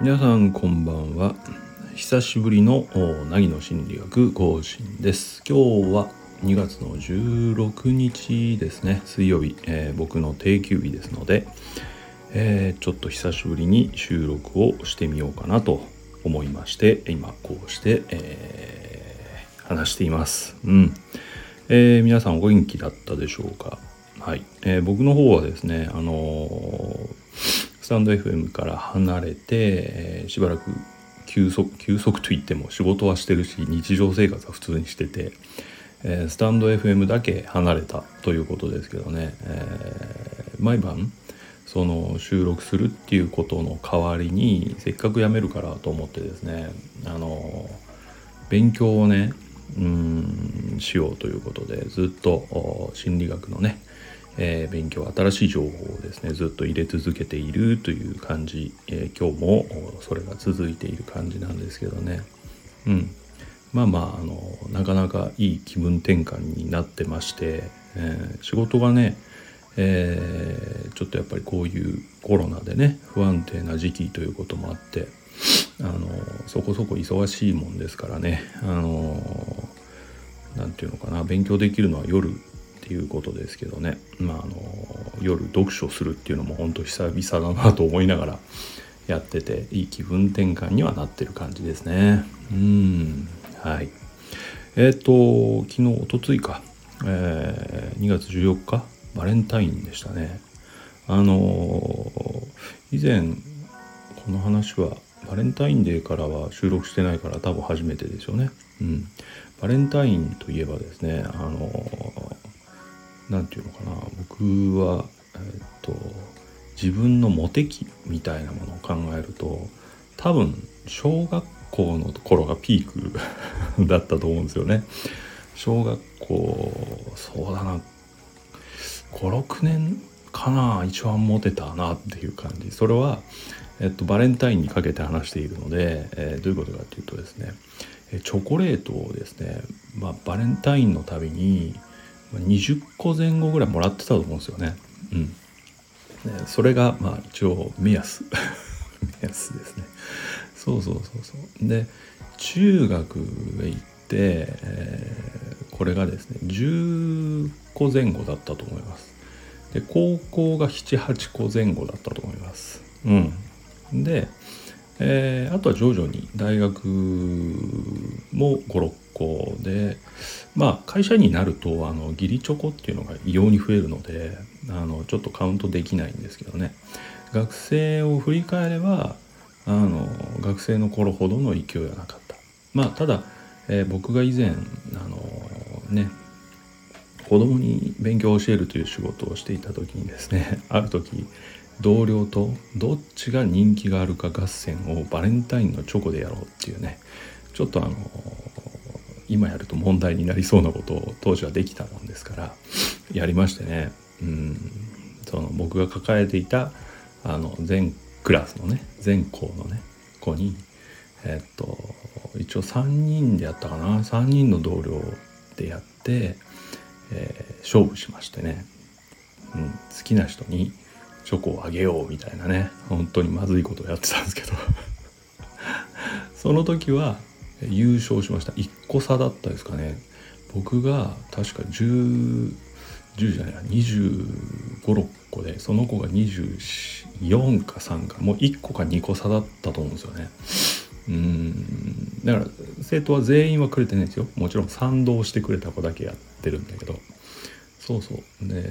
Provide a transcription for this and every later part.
皆さんこんばんは。久しぶりの凪の心理学更新です。今日は2月の16日ですね。水曜日、えー、僕の定休日ですので、えー、ちょっと久しぶりに収録をしてみようかなと思いまして今こうして、えー、話しています。うん、えー、皆さんお元気だったでしょうか？はい、えー、僕の方はですねあのー、スタンド FM から離れて、えー、しばらく休息休息といっても仕事はしてるし日常生活は普通にしてて、え、スタンド FM だけ離れたということですけどね、え、毎晩その収録するっていうことの代わりにせっかくやめるからと思ってですねあの勉強をねうんしようということでずっと心理学のね、えー、勉強新しい情報をですねずっと入れ続けているという感じ、えー、今日もそれが続いている感じなんですけどね。うん。まあまああのなかなかいい気分転換になってまして、えー、仕事がねえー、ちょっとやっぱりこういうコロナでね不安定な時期ということもあってあのそこそこ忙しいもんですからね。あの何て言うのかな。勉強できるのは夜っていうことですけどね。まああの夜読書するっていうのも本当久々だなと思いながらやってていい気分転換にはなってる感じですね。うん。はい。えっ、ー、と昨日おとついか、えー、2月14日バレンタインでしたね。あの以前この話はバレンタインデーからは収録してないから多分初めてですよね。うん、バレンタインといえばですねあの何て言うのかな。僕は、えっと自分のモテ期みたいなものを考えると多分小学校の頃がピーク だったと思うんですよね。小学校そうだな。56年かな。一番モテたなっていう感じ。それは、えっと、バレンタインにかけて話しているので、えー、どういうことかっていうとですねチョコレートをですね、まあ、バレンタインのたびに20個前後ぐらいもらってたと思うんですよね。うん、それがまあ一応目安。目安ですね。そうそうそうそう。で中学へ行って、えー、これがですね10個前後だったと思います。で高校が78個前後だったと思います。うん。で、えー、あとは徐々に大学も56個でまあ会社になるとあの義理チョコっていうのが異様に増えるのであのちょっとカウントできないんですけどね。学生を振り返ればあの学生の頃ほどの勢いはなかった。まあただ、えー、僕が以前あのね子供に勉強を教えるという仕事をしていた時にですねある時同僚とどっちが人気があるか合戦をバレンタインのチョコでやろうっていうね。ちょっとあの今やると問題になりそうなことを当時はできたもんですからやりましてね。うん。その僕が抱えていたあの全クラスのね全校のね子にえっと一応3人でやったかな。3人の同僚でやってえー、勝負しましてね、うん、好きな人にチョコをあげようみたいなね。本当にまずいことをやってたんですけど。その時は優勝しました。1個差だったですかね。僕が確か10 10じゃない2 5 6個でその子が24か3かもう1個か2個差だったと思うんですよね。うん。だから生徒は全員はくれてないんですよ。もちろん賛同してくれた子だけやってるんだけど。そうそう。で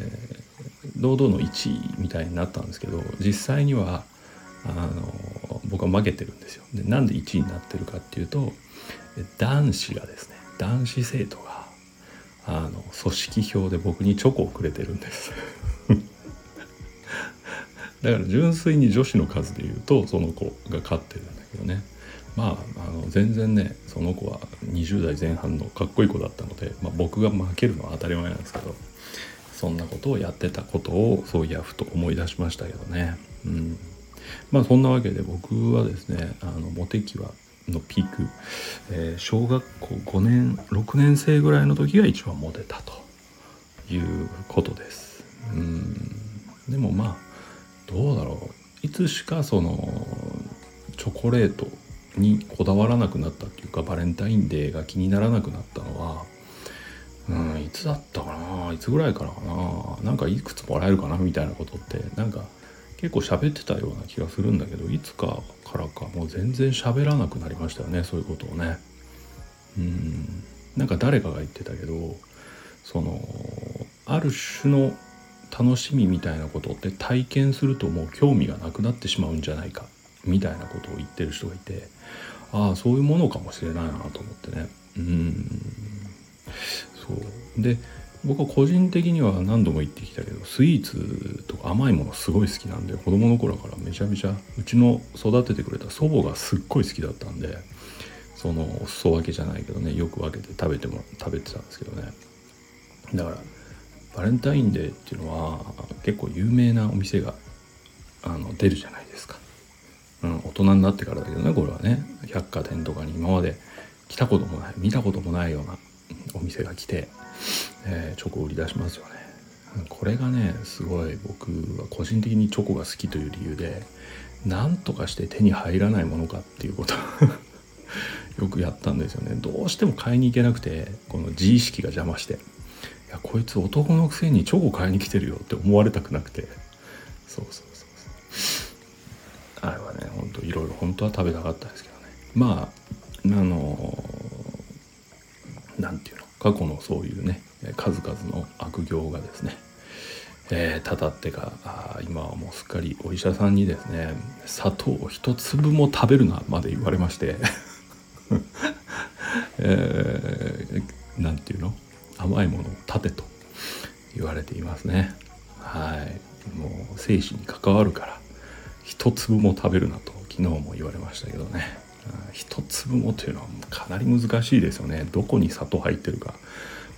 堂々の1位みたいになったんですけど実際にはあの僕は負けてるんですよ。でなんで1位になってるかっていうと男子がですね男子生徒があの組織票で僕にチョコをくれてるんです。だから純粋に女子の数で言うとその子が勝ってるんだけどね。まあ、あの全然ねその子は20代前半のかっこいい子だったので、まあ、僕が負けるのは当たり前なんですけどそんなことをやってたことをそういやふと思い出しましたけどね。うん、まあそんなわけで僕はですねあのモテ期はのピーク、えー、小学校5年6年生ぐらいの時が一番モテたということです。うん。でもまあどうだろう。いつしかそのチョコレートにこだわらなくなったっていうかバレンタインデーが気にならなくなったのはうんいつだったかないつぐらいからかななんかいくつもらえるかなみたいなことってなんか結構喋ってたような気がするんだけどいつかからかもう全然喋らなくなりましたよねそういうことをね。うんなんか誰かが言ってたけどそのある種の楽しみみたいなことって体験するともう興味がなくなってしまうんじゃないかみたいなことを言ってる人がいてああそういうものかもしれないなと思ってね。うん。そう。で僕は個人的には何度も言ってきたけどスイーツとか甘いものすごい好きなんで子供の頃からめちゃめちゃうちの育ててくれた祖母がすっごい好きだったんでそのお裾分けじゃないけどねよく分けて食べても食べてたんですけどね。だからバレンタインデーっていうのは結構有名なお店があの出るじゃないですか、うん、大人になってからだけどねこれはね。百貨店とかに今まで来たこともない見たこともないようなお店が来て、えー、チョコを売り出しますよね。これがねすごい僕は個人的にチョコが好きという理由で何とかして手に入らないものかっていうこと よくやったんですよね。どうしても買いに行けなくてこの自意識が邪魔していやこいつ男のくせにチョコ買いに来てるよって思われたくなくて。そうそう。あれはねほんといろいろ本当は食べたかったんですけどね。まああの何て言うの過去のそういうね数々の悪行がですねえー、たたってかあ今はもうすっかりお医者さんにですね砂糖を一粒も食べるなまで言われまして えー、なんていうの甘いものを立てと言われていますね。はい。もう生死に関わるから一粒も食べるなと昨日も言われましたけどね。一粒もというのはかなり難しいですよね。どこに砂糖入ってるか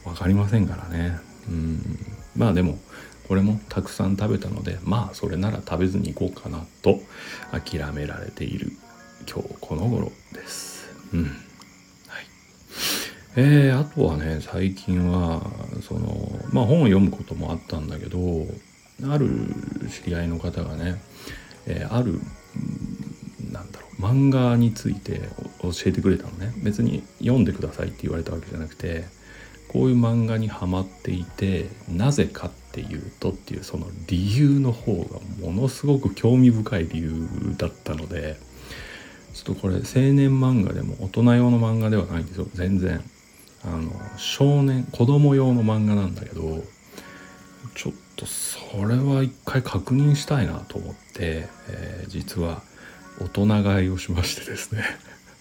分かりませんからね。うん。まあでもこれもたくさん食べたのでまあそれなら食べずに行こうかなと諦められている今日この頃です。うん。はい。えー、あとはね最近はそのまあ本を読むこともあったんだけどある知り合いの方がね、えー、あるなんだろう漫画について教えてくれたのね。別に読んでくださいって言われたわけじゃなくてこういう漫画にはまっていてなぜかっていうとっていうその理由の方がものすごく興味深い理由だったのでちょっとこれ青年漫画でも大人用の漫画ではないんですよ。全然あの少年子供用の漫画なんだけどちょっとそれは一回確認したいなと思って、えー、実は大人買いをしましてですね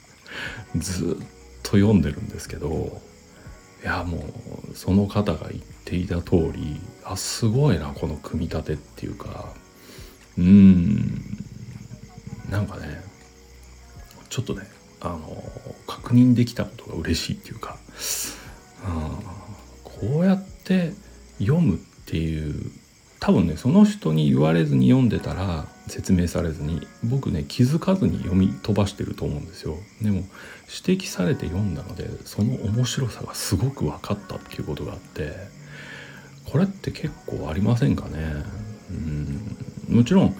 ずっと読んでるんですけどいやもうその方が言っていた通りあすごいなこの組み立てっていうかうーんなんかねちょっとねあの確認できたことが嬉しいっていうか、うん、こうやって読むってていう。多分ねその人に言われずに読んでたら説明されずに僕ね気づかずに読み飛ばしてると思うんですよ。でも指摘されて読んだのでその面白さがすごく分かったっていうことがあってこれって結構ありませんかね？うん。もちろん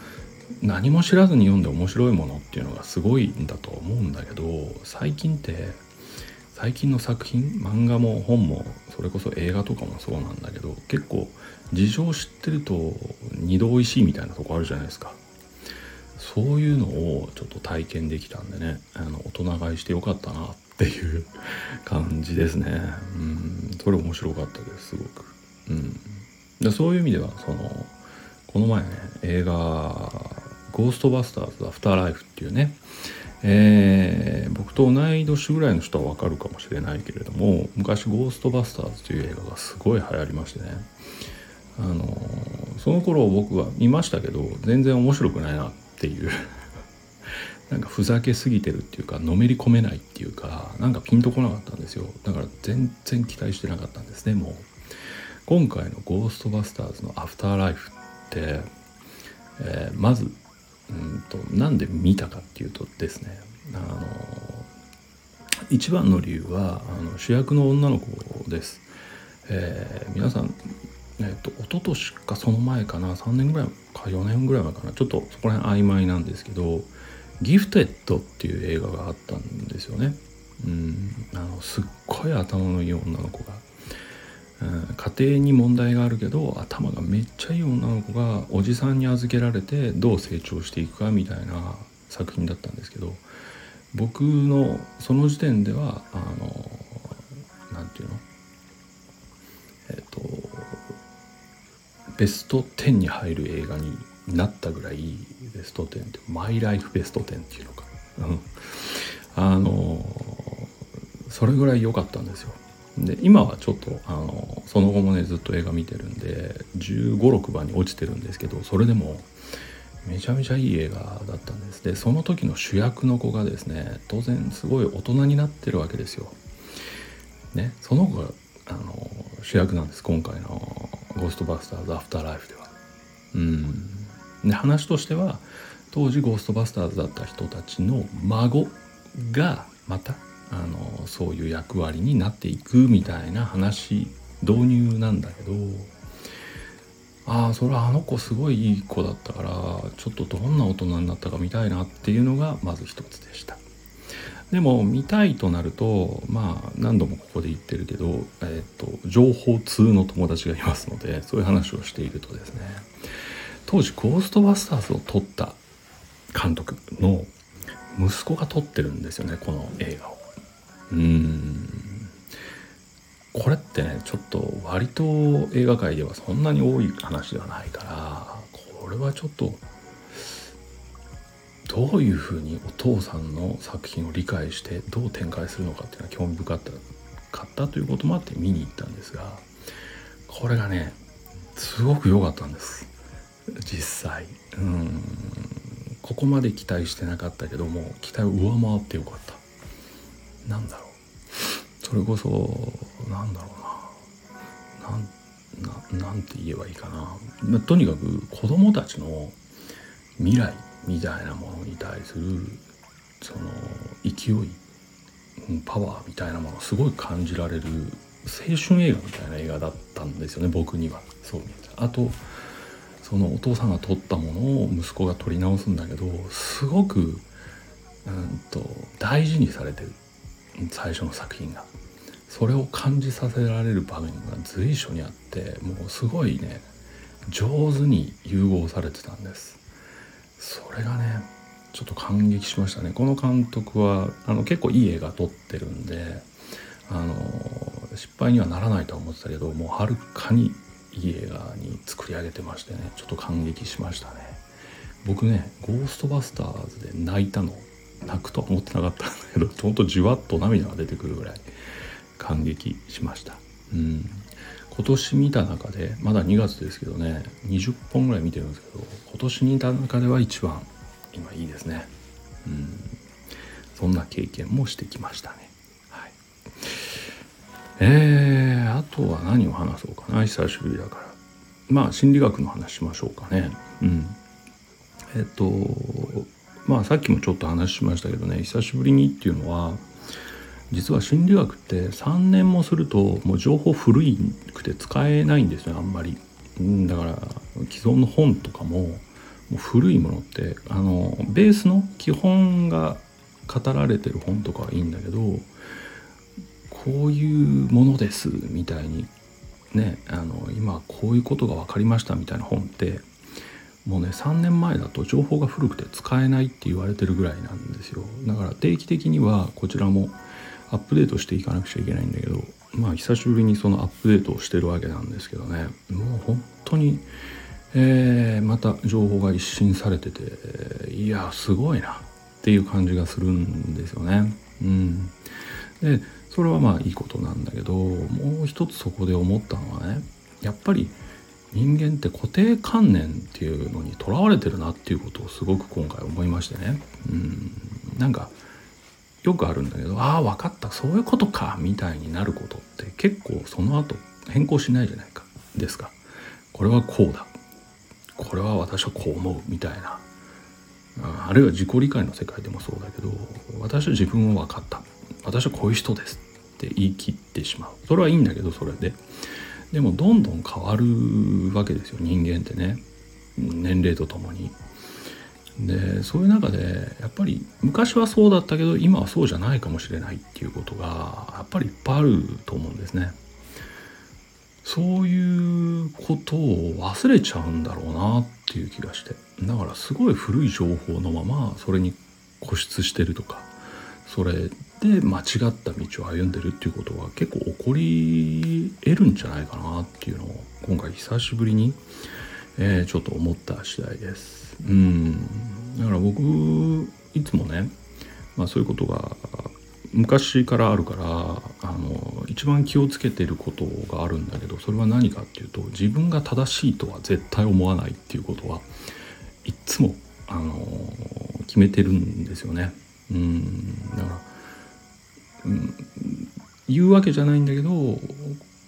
何も知らずに読んで面白いものっていうのがすごいんだと思うんだけど最近って最近の作品漫画も本もそれこそ映画とかもそうなんだけど結構事情知ってると二度おいしいみたいなとこあるじゃないですか。そういうのをちょっと体験できたんでねあの大人買いしてよかったなっていう感じですね。うん。それ面白かったですすごく。うん。でそういう意味ではそのこの前ね映画「ゴーストバスターズ・アフターライフ」っていうねえー、僕と同い年ぐらいの人はわかるかもしれないけれども昔「ゴーストバスターズ」という映画がすごい流行りましてね。あのその頃僕は見ましたけど全然面白くないなっていう。なんかふざけすぎてるっていうかのめり込めないっていうかなんかピンとこなかったんですよ。だから全然期待してなかったんですねもう。今回の「ゴーストバスターズ」の「アフターライフ」って、えー、まずうんとなんで見たかっていうとですねあの一番の理由はあの主役の女の子です、えー、皆さんえっと一昨年かその前かな3年ぐらいか4年ぐらい前かな。ちょっとそこら辺曖昧なんですけど「ギフテッド」っていう映画があったんですよね。うんあのすっごい頭のいい女の子が、家庭に問題があるけど頭がめっちゃいい女の子がおじさんに預けられてどう成長していくかみたいな作品だったんですけど僕のその時点ではあの何て言うの？えっとベスト10に入る映画になったぐらいベスト10ってマイライフベスト10っていうのか。あのそれぐらい良かったんですよ。で今はちょっとあのその後もねずっと映画見てるんで1 5 6番に落ちてるんですけどそれでもめちゃめちゃいい映画だったんですでその時の主役の子がですね当然すごい大人になってるわけですよ。ねその子があの主役なんです今回の「ゴーストバスターズ・アフターライフ」では。うんで話としては当時ゴーストバスターズだった人たちの孫がまたあのそういう役割になっていくみたいな話導入なんだけどああそれはあの子すごいいい子だったからちょっとどんな大人になったか見たいなっていうのがまず一つでした。でも見たいとなるとまあ何度もここで言ってるけど、えーと、情報通の友達がいますのでそういう話をしているとですね。当時「ゴーストバスターズ」を撮った監督の息子が撮ってるんですよねこの映画を。うん。これってねちょっと割と映画界ではそんなに多い話ではないからこれはちょっとどういうふうにお父さんの作品を理解してどう展開するのかっていうのは興味深かったかったということもあって見に行ったんですがこれがねすごく良かったんです。実際。うん。ここまで期待してなかったけども期待を上回ってよかった。なんだろう。それこそなんだろうな。なんなんて言えばいいかな、まとにかく子供たちの未来みたいなものに対するその勢いパワーみたいなものをすごい感じられる青春映画みたいな映画だったんですよね僕には。そう見えたあとそのお父さんが撮ったものを息子が撮り直すんだけどすごくうんと大事にされてる。最初の作品が。それを感じさせられる場面が随所にあってもうすごいね上手に融合されてたんです。それがねちょっと感激しましたね。この監督はあの結構いい映画撮ってるんであの失敗にはならないとは思ってたけどもうはるかにいい映画に作り上げてましてねちょっと感激しましたね。僕ね「ゴーストバスターズ」で泣いたの泣くとは思ってなかったんだけどほんとじわっと涙が出てくるぐらい感激しました。うん。今年見た中でまだ2月ですけどね20本ぐらい見てるんですけど今年見た中では一番今いいですね。うん。そんな経験もしてきましたね。はい。えー、あとは何を話そうかな。久しぶりだから。まあ心理学の話しましょうかね。うん。えっとまあさっきもちょっと話しましたけどね久しぶりにっていうのは実は心理学って3年もするともう情報古いくて使えないんですよあんまり。だから既存の本とかももう古いものってあのベースの基本が語られてる本とかはいいんだけどこういうものですみたいにねあの今こういうことが分かりましたみたいな本ってもうね3年前だと情報が古くて使えないって言われてるぐらいなんですよだから定期的にはこちらもアップデートしていかなくちゃいけないんだけどまあ久しぶりにそのアップデートをしてるわけなんですけどねもう本当に、えー、また情報が一新されてていやすごいなっていう感じがするんですよね。うん、でそれはまあいいことなんだけどもう一つそこで思ったのはねやっぱり人間って固定観念っていうのにとらわれてるなっていうことをすごく今回思いましてね。うん、なんかよくあるんだけどああ分かったそういうことかみたいになることって結構その後変更しないじゃないか。ですか。これはこうだ。これは私はこう思う。みたいな。あるいは自己理解の世界でもそうだけど私は自分は分かった。私はこういう人です。って言い切ってしまう。それはいいんだけどそれで。でもどんどん変わるわけですよ人間ってね。年齢とともに。でそういう中でやっぱり昔はそうだったけど今はそうじゃないかもしれないっていうことがやっぱりいっぱいあると思うんですね。そういうことを忘れちゃうんだろうなっていう気がしてだからすごい古い情報のままそれに固執してるとかそれで間違った道を歩んでるっていうことが結構起こり得るんじゃないかなっていうのを今回久しぶりに、えー、ちょっと思った次第です。うんだから僕いつもね、まあ、そういうことが昔からあるからあの一番気をつけてることがあるんだけどそれは何かっていうと自分が正しいとは絶対思わないっていうことはいっつもあの決めてるんですよね。うんだから、うん、言うわけじゃないんだけど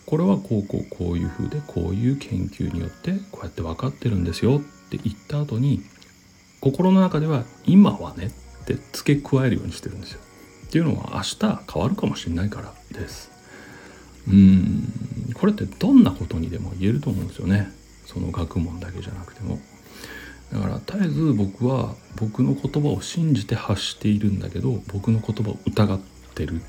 これはこうこうこういうふうでこういう研究によってこうやって分かってるんですよって言った後に心の中では今はねって付け加えるようにしてるんですよ。っていうのは明日変わるかもしれないからです。うんこれってどんなことにでも言えると思うんですよねその学問だけじゃなくてもだから絶えず僕は僕の言葉を信じて発しているんだけど僕の言葉を疑ってる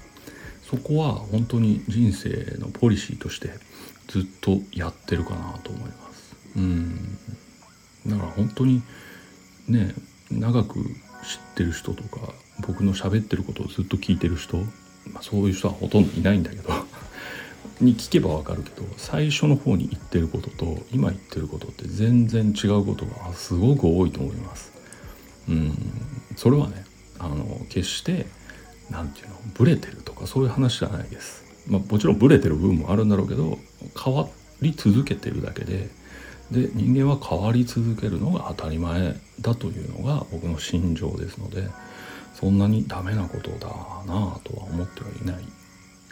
そこは本当に人生のポリシーとしてずっとやってるかなと思います。うん。だから本当にね長く知ってる人とか僕の喋ってることをずっと聞いてる人、まあ、そういう人はほとんどいないんだけど に聞けばわかるけど最初の方に言ってることと今言ってることって全然違うことがすごく多いと思います。うん。それはねあの決して何て言うの？ブレてるとかそういう話じゃないです。まあ、もちろんブレてる部分もあるんだろうけど変わり続けてるだけでで人間は変わり続けるのが当たり前だというのが僕の心情ですのでそんなにダメなことだなぁとは思ってはいない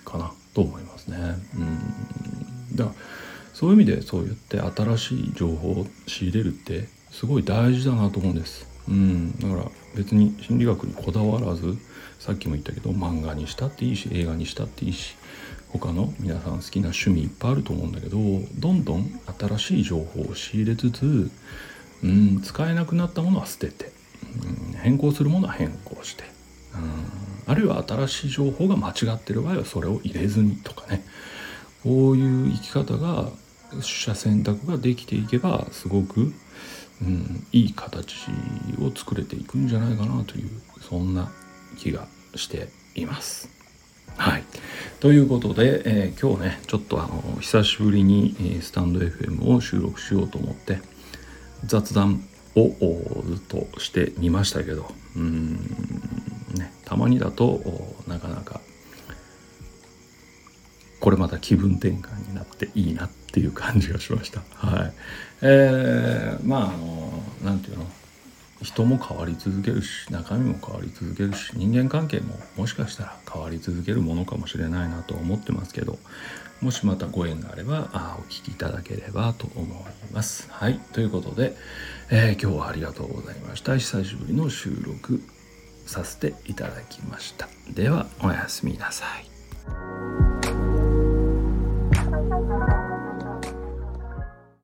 かなと思いますね。うんだからそういう意味でそう言って新しい情報を仕入れるってすごい大事だなと思うんです。うん、だから別に心理学にこだわらずさっきも言ったけど漫画にしたっていいし映画にしたっていいし他の皆さん好きな趣味いっぱいあると思うんだけどどんどん新しい情報を仕入れつつ、うん、使えなくなったものは捨てて、うん、変更するものは変更して、うんあるいは新しい情報が間違ってる場合はそれを入れずにとかね。こういう生き方が取捨選択ができていけばすごく、うん、いい形を作れていくんじゃないかなというそんな気がしています。はい。ということで、えー、今日ねちょっとあの久しぶりに、スタンド FM を収録しようと思って雑談をずっとしてみましたけどうんねたまにだとなかなかこれまた気分転換になっていいなっていう感じがしました。はい。えー、まああの何て言うの？人も変わり続けるし中身も変わり続けるし人間関係ももしかしたら変わり続けるものかもしれないなと思ってますけどもしまたご縁があればあお聞きいただければと思います。はいということで、えー、今日はありがとうございました。久しぶりの収録させていただきましたではおやすみなさい